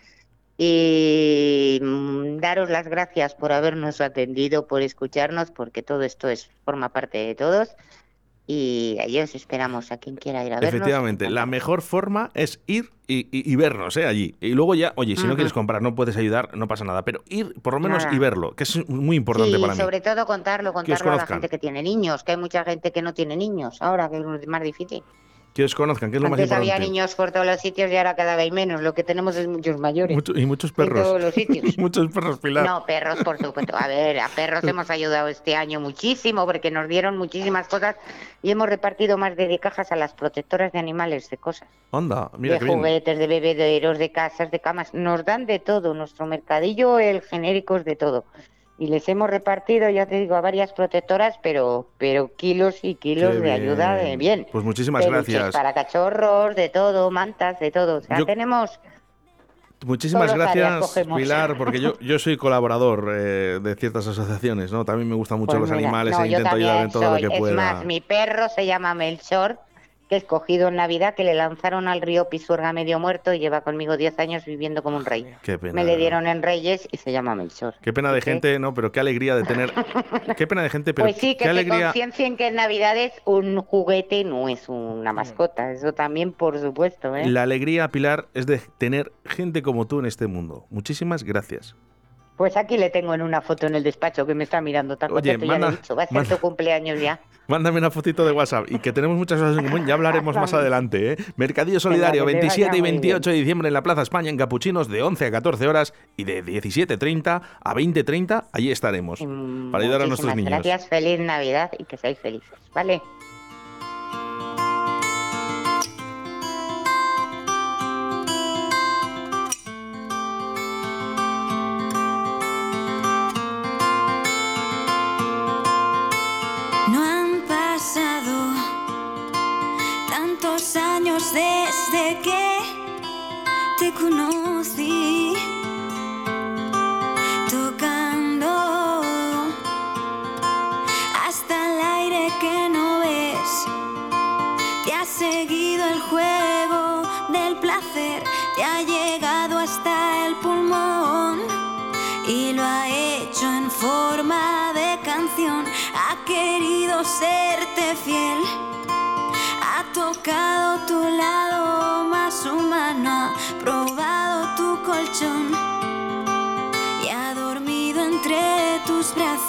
Y mm, daros las gracias por habernos atendido, por escucharnos, porque todo esto es forma parte de todos. Y ahí os esperamos a quien quiera ir a vernos. Efectivamente, la mejor forma es ir y, y- y vernos ¿eh? allí. Y luego ya, oye, si no quieres comprar, no puedes ayudar, no pasa nada. Pero ir por lo menos Nada. y verlo, que es muy importante sí, para mí. sobre todo contarlo, contarlo a la gente que tiene niños, que hay mucha gente que no tiene niños, ahora que es más difícil. Que os conozcan, que es lo más Antes había importante. niños por todos los sitios y ahora cada vez hay menos. Lo que tenemos es muchos mayores. Mucho- y muchos En perros. todos los sitios. muchos perros, Pilar. No, perros, por supuesto. A ver, a perros hemos ayudado este año muchísimo porque nos dieron muchísimas cosas y hemos repartido más de 10 cajas a las protectoras de animales, de cosas. Anda, mira de qué bien. juguetes, de bebederos, de casas, de camas. Nos dan de todo. Nuestro mercadillo, el genérico es de todo. Y les hemos repartido, ya te digo, a varias protectoras, pero pero kilos y kilos Qué de ayuda de bien. Pues muchísimas Peluches gracias. Para cachorros, de todo, mantas, de todo. O sea, Yo- tenemos Muchísimas Todos gracias. Pilar, porque yo, yo soy colaborador eh, de ciertas asociaciones, ¿no? También me gustan mucho Pues los mira, animales no, e intento ayudar en todo soy. lo que Es pueda. más, mi perro se llama Melchor, que es cogido en Navidad, que le lanzaron al río Pisuerga medio muerto y lleva conmigo 10 años viviendo como un rey. Qué pena. Me le dieron en Reyes y se llama Melchor. Qué pena de gente, ¿no? Pero qué alegría de tener. Qué pena de gente, pero pues sí, que qué se alegría. conciencien que en Navidades un juguete no es una mascota. Eso también, por supuesto. ¿eh? La alegría, Pilar, es de tener gente como tú en este mundo. Muchísimas gracias. Pues aquí le tengo en una foto en el despacho que me está mirando tan Oye, contento. ya le manda- he dicho, va a ser manda- tu cumpleaños ya. Mándame una fotito de WhatsApp y que tenemos muchas cosas en común. Ya hablaremos más adelante, ¿eh? Mercadillo Solidario, te 27 y vaya muy 28 de diciembre en la Plaza España, en Capuchinos, de 11 a 14 horas y de 17.30 a 20.30. Allí estaremos para ayudar a nuestros niños. Gracias, feliz Navidad y que seáis felices. ¿Vale? Te ha llegado hasta el pulmón y lo ha hecho en forma de canción. Ha querido serte fiel, ha tocado tu lado más humano, ha probado tu colchón y ha dormido entre tus brazos.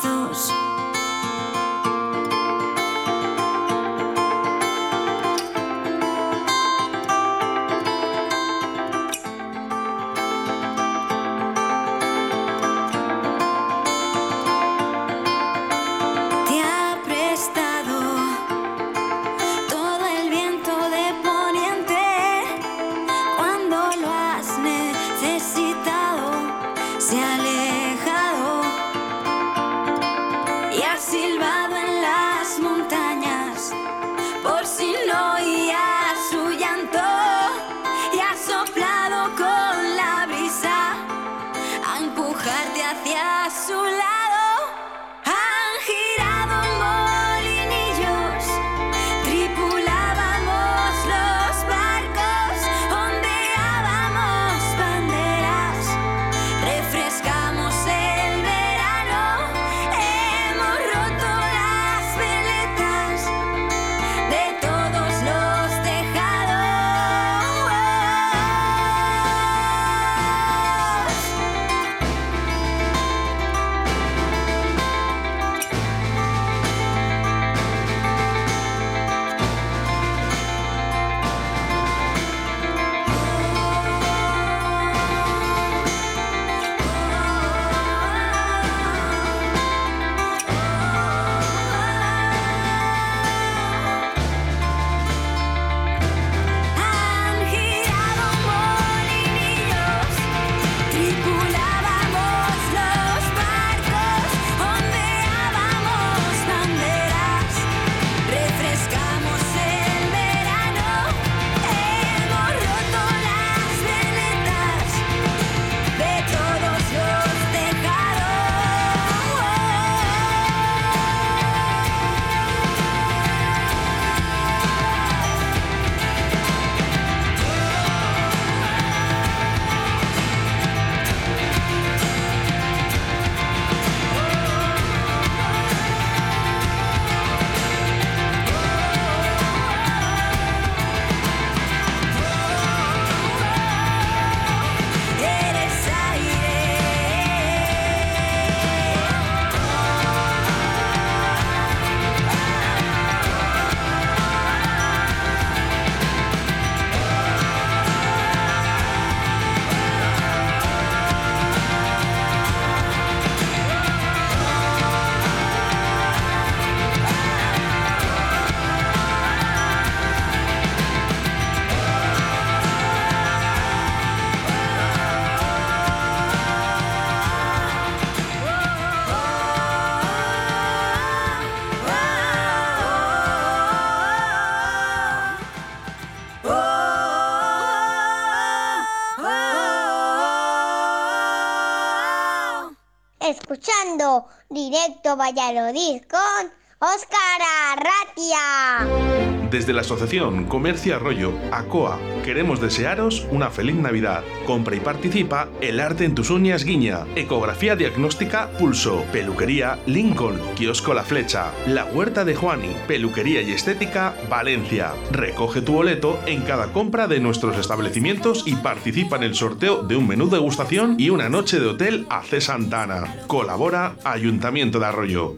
Directo Valladolid con Óscar Arratia. Desde la Asociación Comercio Arroyo, ACOA, queremos desearos una feliz Navidad. Compra y participa El Arte en tus uñas Guiña, Ecografía Diagnóstica Pulso, Peluquería Lincoln, Kiosco La Flecha, La Huerta de Juani, Peluquería y Estética Valencia. Recoge tu boleto en cada compra de nuestros establecimientos y participa en el sorteo de un menú degustación y una noche de hotel a C. Santana. Colabora Ayuntamiento de Arroyo.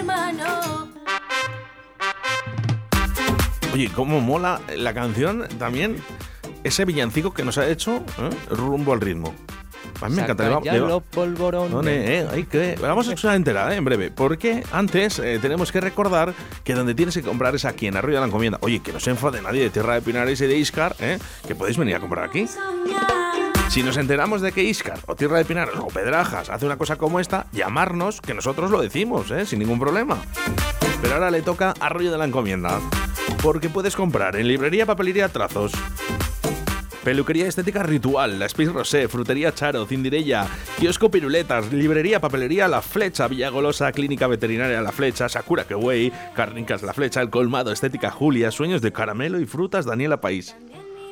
Hermano. Oye, cómo mola la canción también. Ese villancico que nos ha hecho ¿eh? rumbo al ritmo. A mí me encanta. le va- ya le va- los polvorones. Eh, hay que, la vamos a escuchar entera eh, en breve, porque antes eh, tenemos que recordar que donde tienes que comprar es aquí, en Arroyo de la Encomienda. Oye, que no se enfade nadie de Tierra de Pinares y de Iscar, eh, que podéis venir a comprar aquí. Si nos enteramos de que Iscar o Tierra de Pinares o Pedrajas hace una cosa como esta, llamarnos, que nosotros lo decimos, eh, sin ningún problema. Pero ahora le toca Arroyo de la Encomienda, porque puedes comprar en librería, papelería, trazos. Peluquería estética ritual, la Space Rosé, frutería Charo, Cindirella, kiosco Piruletas, librería, papelería La Flecha, Villagolosa, clínica veterinaria La Flecha, Sakura Keway, Carnicas La Flecha, El Colmado, estética Julia, sueños de caramelo y frutas Daniela País.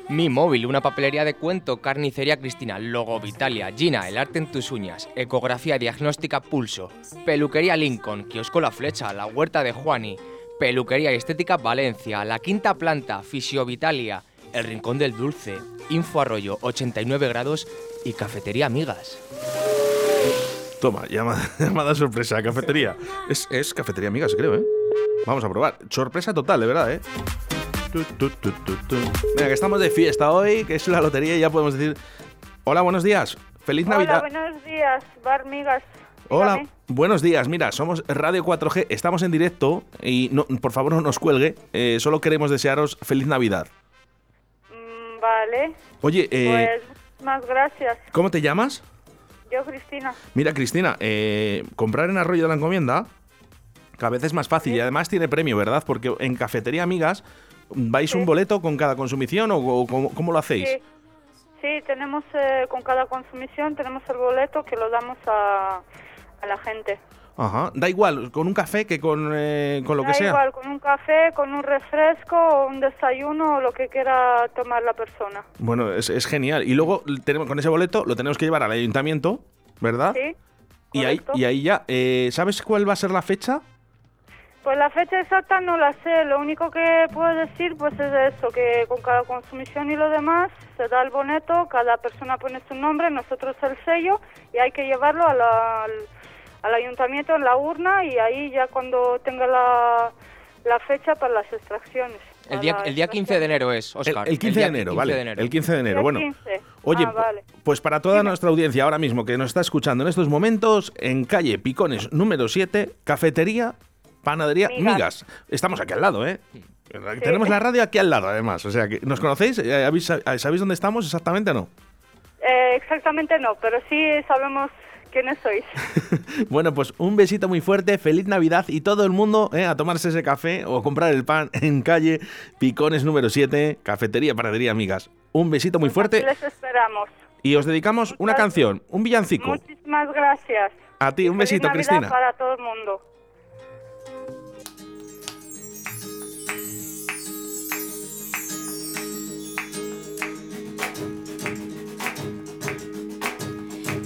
Mi móvil, una papelería de cuento, carnicería Cristina, Logo Vitalia, Gina, el arte en tus uñas, ecografía diagnóstica Pulso, peluquería Lincoln, kiosco La Flecha, la huerta de Juani, peluquería y estética Valencia, la quinta planta, Fisio Vitalia, el rincón del dulce, Info Arroyo, 89 grados y cafetería Amigas. Toma, llamada, llamada sorpresa, cafetería. Es, es cafetería amigas, creo, ¿eh? Vamos a probar. Sorpresa total, de verdad, ¿eh? Tu, tu, tu, tu, tu. Venga, que estamos de fiesta hoy, que es la lotería y ya podemos decir... Hola, buenos días. Feliz Navidad. Hola, buenos días, Barmigas. Hola, Dígame. buenos días. Mira, somos Radio 4G, estamos en directo y no, por favor no nos cuelgue. eh, solo queremos desearos feliz Navidad. Mm, Vale, Oye, eh, pues más gracias. ¿cómo te llamas? Yo, Cristina. Mira, Cristina, eh, comprar en Arroyo de la Encomienda cada vez es más fácil y además tiene premio, ¿verdad? Porque en Cafetería Amigas vais un boleto con cada consumición o, o cómo, cómo lo hacéis. Sí, sí tenemos eh, con cada consumición, tenemos el boleto que lo damos a, a la gente. Ajá. Da igual, con un café que con, eh, con lo que Da sea. igual, con un café, con un refresco, o un desayuno o lo que quiera tomar la persona. Bueno, es, es genial. Y luego tenemos con ese boleto lo tenemos que llevar al ayuntamiento, ¿verdad? Sí, y ahí, y ahí ya, eh, ¿sabes cuál va a ser la fecha? Pues la fecha exacta no la sé, lo único que puedo decir pues es eso, que con cada consumición y lo demás se da el boneto, cada persona pone su nombre, nosotros el sello y hay que llevarlo a la- al, al ayuntamiento en la urna y ahí ya cuando tenga la, la fecha para las extracciones. El día, el día 15 de enero es, Oscar. el 15 de enero, vale. El 15 de enero. Bueno, Oye, Ah, vale. pues para toda nuestra audiencia ahora mismo que nos está escuchando en estos momentos, en calle Picones número 7, cafetería, panadería, Migas. migas. Estamos aquí al lado, ¿eh? Tenemos la radio aquí al lado, además. O sea, que ¿nos conocéis? Eh, ¿habéis- ¿Sabéis dónde estamos exactamente o no? Eh, exactamente no, pero sí sabemos quiénes sois. Bueno, pues un besito muy fuerte, feliz Navidad y todo el mundo eh, a tomarse ese café o comprar el pan en calle Picones número 7, cafetería, panadería, amigas. Un besito muy fuerte Les esperamos. y os dedicamos una canción, un villancico. Muchísimas gracias. A ti, un besito, Navidad Cristina. para todo el mundo.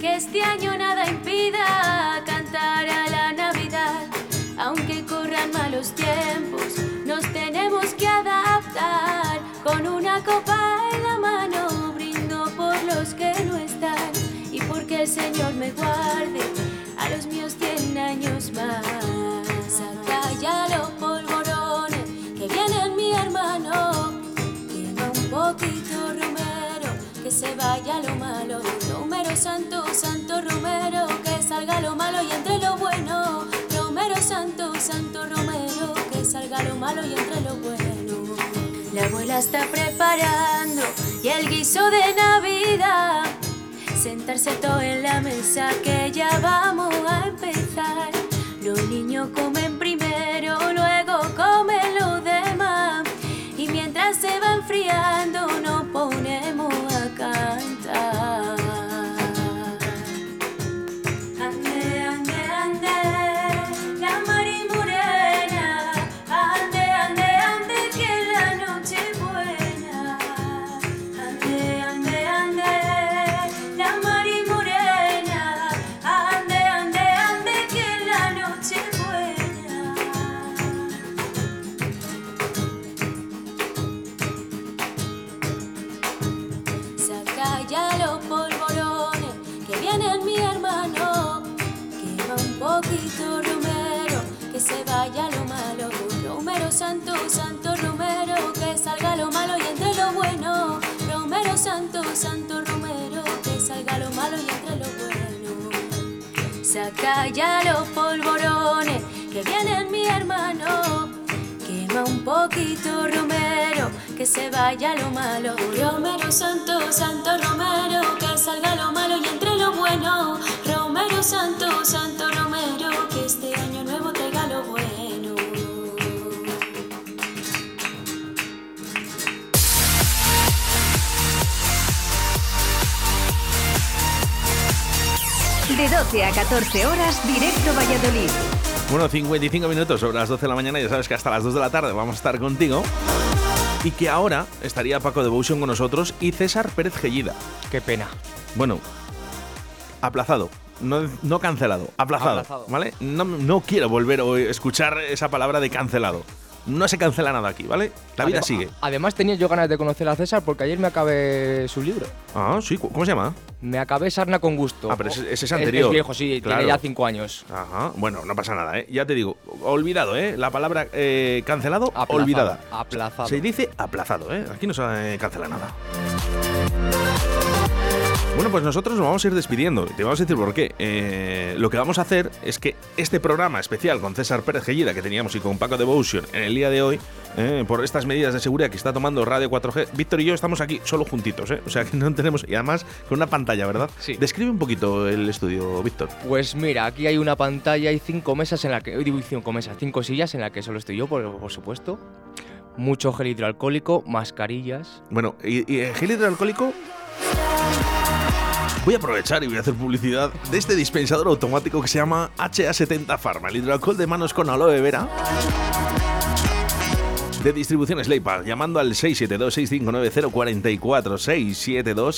Que este año nada impida cantar a la Navidad. Aunque corran malos tiempos, nos tenemos que adaptar. Con una copa en la mano, brindo por los que no están. Y porque el Señor me guarde a los míos cien años más. Saca ya los polvorones que viene mi hermano. Lleva un poquito se vaya lo malo. Romero santo, santo romero, que salga lo malo y entre lo bueno. Romero santo, santo romero, que salga lo malo y entre lo bueno. La abuela está preparando y el guiso de Navidad. Sentarse todo en la mesa que ya vamos a empezar. Los niños comen ya los polvorones, que viene mi hermano. Quema un poquito Romero, que se vaya lo malo. Romero Santo, Santo Romero, que salga lo malo y entre lo bueno. Romero Santo, Santo Romero, que este año nuevo traiga lo bueno. De 12 a 14 horas, directo Valladolid. Bueno, 55 minutos sobre las 12 de la mañana, ya sabes que hasta las 2 de la tarde vamos a estar contigo. Y que ahora estaría Paco Devotion con nosotros y César Pérez Gellida. Qué pena. Bueno, aplazado. No, no cancelado, aplazado, Aplazado. ¿vale? No, no quiero volver a escuchar esa palabra de cancelado. No se cancela nada aquí, ¿vale? La vida sigue. Además tenía yo ganas de conocer a César porque ayer me acabé su libro. Ah, sí, ¿cómo se llama? Me acabé Sarna con gusto. Ah, pero ese, ese es anterior. Es, viejo, sí, Claro. tiene ya cinco años. Ajá, bueno, no pasa nada, ¿eh? Ya te digo, olvidado, ¿eh? La palabra eh, cancelado, Aplazado, olvidada. aplazado. Se dice aplazado, ¿eh? Aquí no se eh, cancela nada. Bueno, pues nosotros nos vamos a ir despidiendo. y Te vamos a decir por qué. Eh, lo que vamos a hacer es que este programa especial con César Pérez Gellida que teníamos y con Paco Devotion en el día de hoy, eh, por estas medidas de seguridad que está tomando Radio 4G, Víctor y yo estamos aquí solo juntitos, ¿eh? O sea que no tenemos. Y además con una pantalla, ¿verdad? Sí. Describe un poquito el estudio, Víctor. Pues mira, aquí hay una pantalla y cinco mesas en la que. Digo, cinco mesas, cinco sillas en la que solo estoy yo, por, por supuesto. Mucho gel hidroalcohólico, mascarillas. Bueno, y, y el gel hidroalcohólico. Voy a aprovechar y voy a hacer publicidad de este dispensador automático que se llama HA70 Pharma, el hidroalcohol de manos con aloe vera. De distribución Sleipa, llamando al 672-659-044,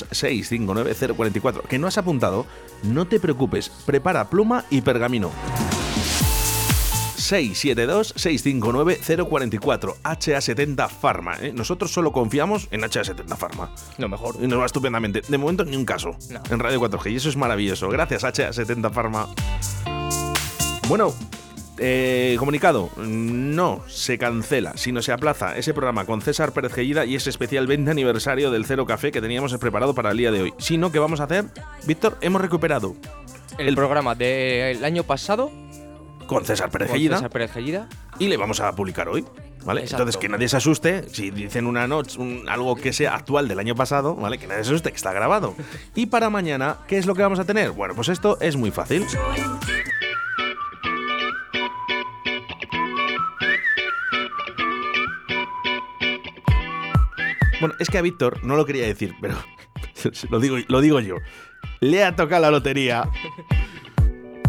672-659-044. ¿Que no has apuntado? No te preocupes, prepara pluma y pergamino. 672-659-044, HA70 Pharma. ¿eh? Nosotros solo confiamos en HA70 Pharma. Lo mejor. Y nos va estupendamente. De momento ni un caso No. en Radio 4G y eso es maravilloso. Gracias HA70 Pharma. Bueno, eh, comunicado, no se cancela, sino se aplaza ese programa con César Pérez Gellida y ese especial 20 aniversario del Cero Café que teníamos preparado para el día de hoy. Sino que vamos a hacer, Víctor, hemos recuperado El, programa del año pasado. Con César Pérez con Gellida César Pérez Gellida. y le vamos a publicar hoy. ¿Vale? Exacto. Entonces, que nadie se asuste si dicen una noche, un- algo que sea actual del año pasado, ¿vale? Que nadie se asuste, que está grabado. Y para mañana, ¿qué es lo que vamos a tener? Bueno, pues esto es muy fácil. Bueno, es que a Víctor no lo quería decir, pero lo digo, lo digo yo. Le ha tocado la lotería.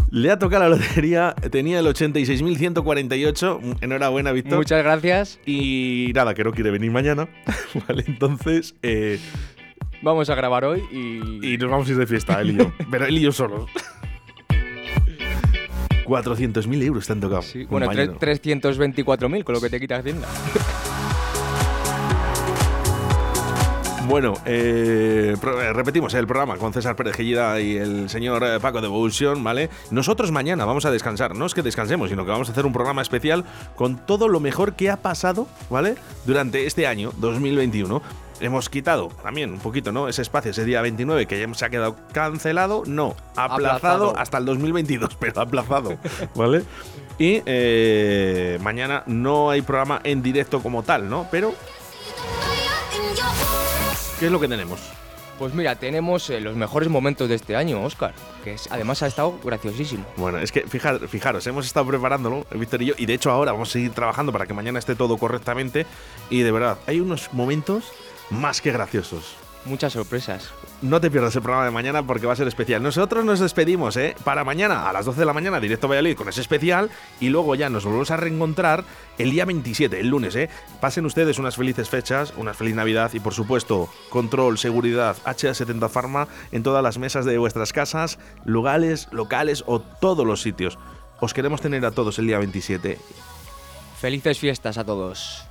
Le ha tocado la lotería, tenía el 86.148. Enhorabuena, Víctor. Muchas gracias. Y nada, que no quiere venir mañana. vale, entonces. eh, Vamos a grabar hoy y. y nos vamos a ir de fiesta, él y yo. Pero él y yo solos. 400.000 euros te han tocado. Bueno, compañero. 324.000, con lo que te quita Hacienda. Bueno, eh, eh, repetimos el programa con César Pérez Gellida y el señor eh, Paco de Evolution, ¿vale? Nosotros mañana vamos a descansar, no es que descansemos, sino que vamos a hacer un programa especial con todo lo mejor que ha pasado, ¿vale? Durante este año 2021. Hemos quitado también un poquito, ¿no? Ese espacio, ese día 29 que ya se ha quedado cancelado, no, aplazado, Aplazado. hasta el 2022, pero aplazado, ¿vale? Y eh, mañana no hay programa en directo como tal, ¿no? Pero, ¿qué es lo que tenemos? Pues mira, tenemos eh, los mejores momentos de este año, Oscar. Que es- además ha estado graciosísimo. Bueno, es que fija- fijaros, hemos estado preparándolo, Víctor y yo, y de hecho ahora vamos a seguir trabajando para que mañana esté todo correctamente. Y de verdad, hay unos momentos más que graciosos. Muchas sorpresas. No te pierdas el programa de mañana porque va a ser especial. Nosotros nos despedimos, ¿eh? Para mañana a las 12 de la mañana, directo a Valladolid con ese especial. Y luego ya nos volvemos a reencontrar el día 27, el lunes, ¿eh? Pasen ustedes unas felices fechas, una feliz Navidad y por supuesto, control, seguridad, HA70 Pharma en todas las mesas de vuestras casas, lugares, locales o todos los sitios. Os queremos tener a todos el día 27. Felices fiestas a todos.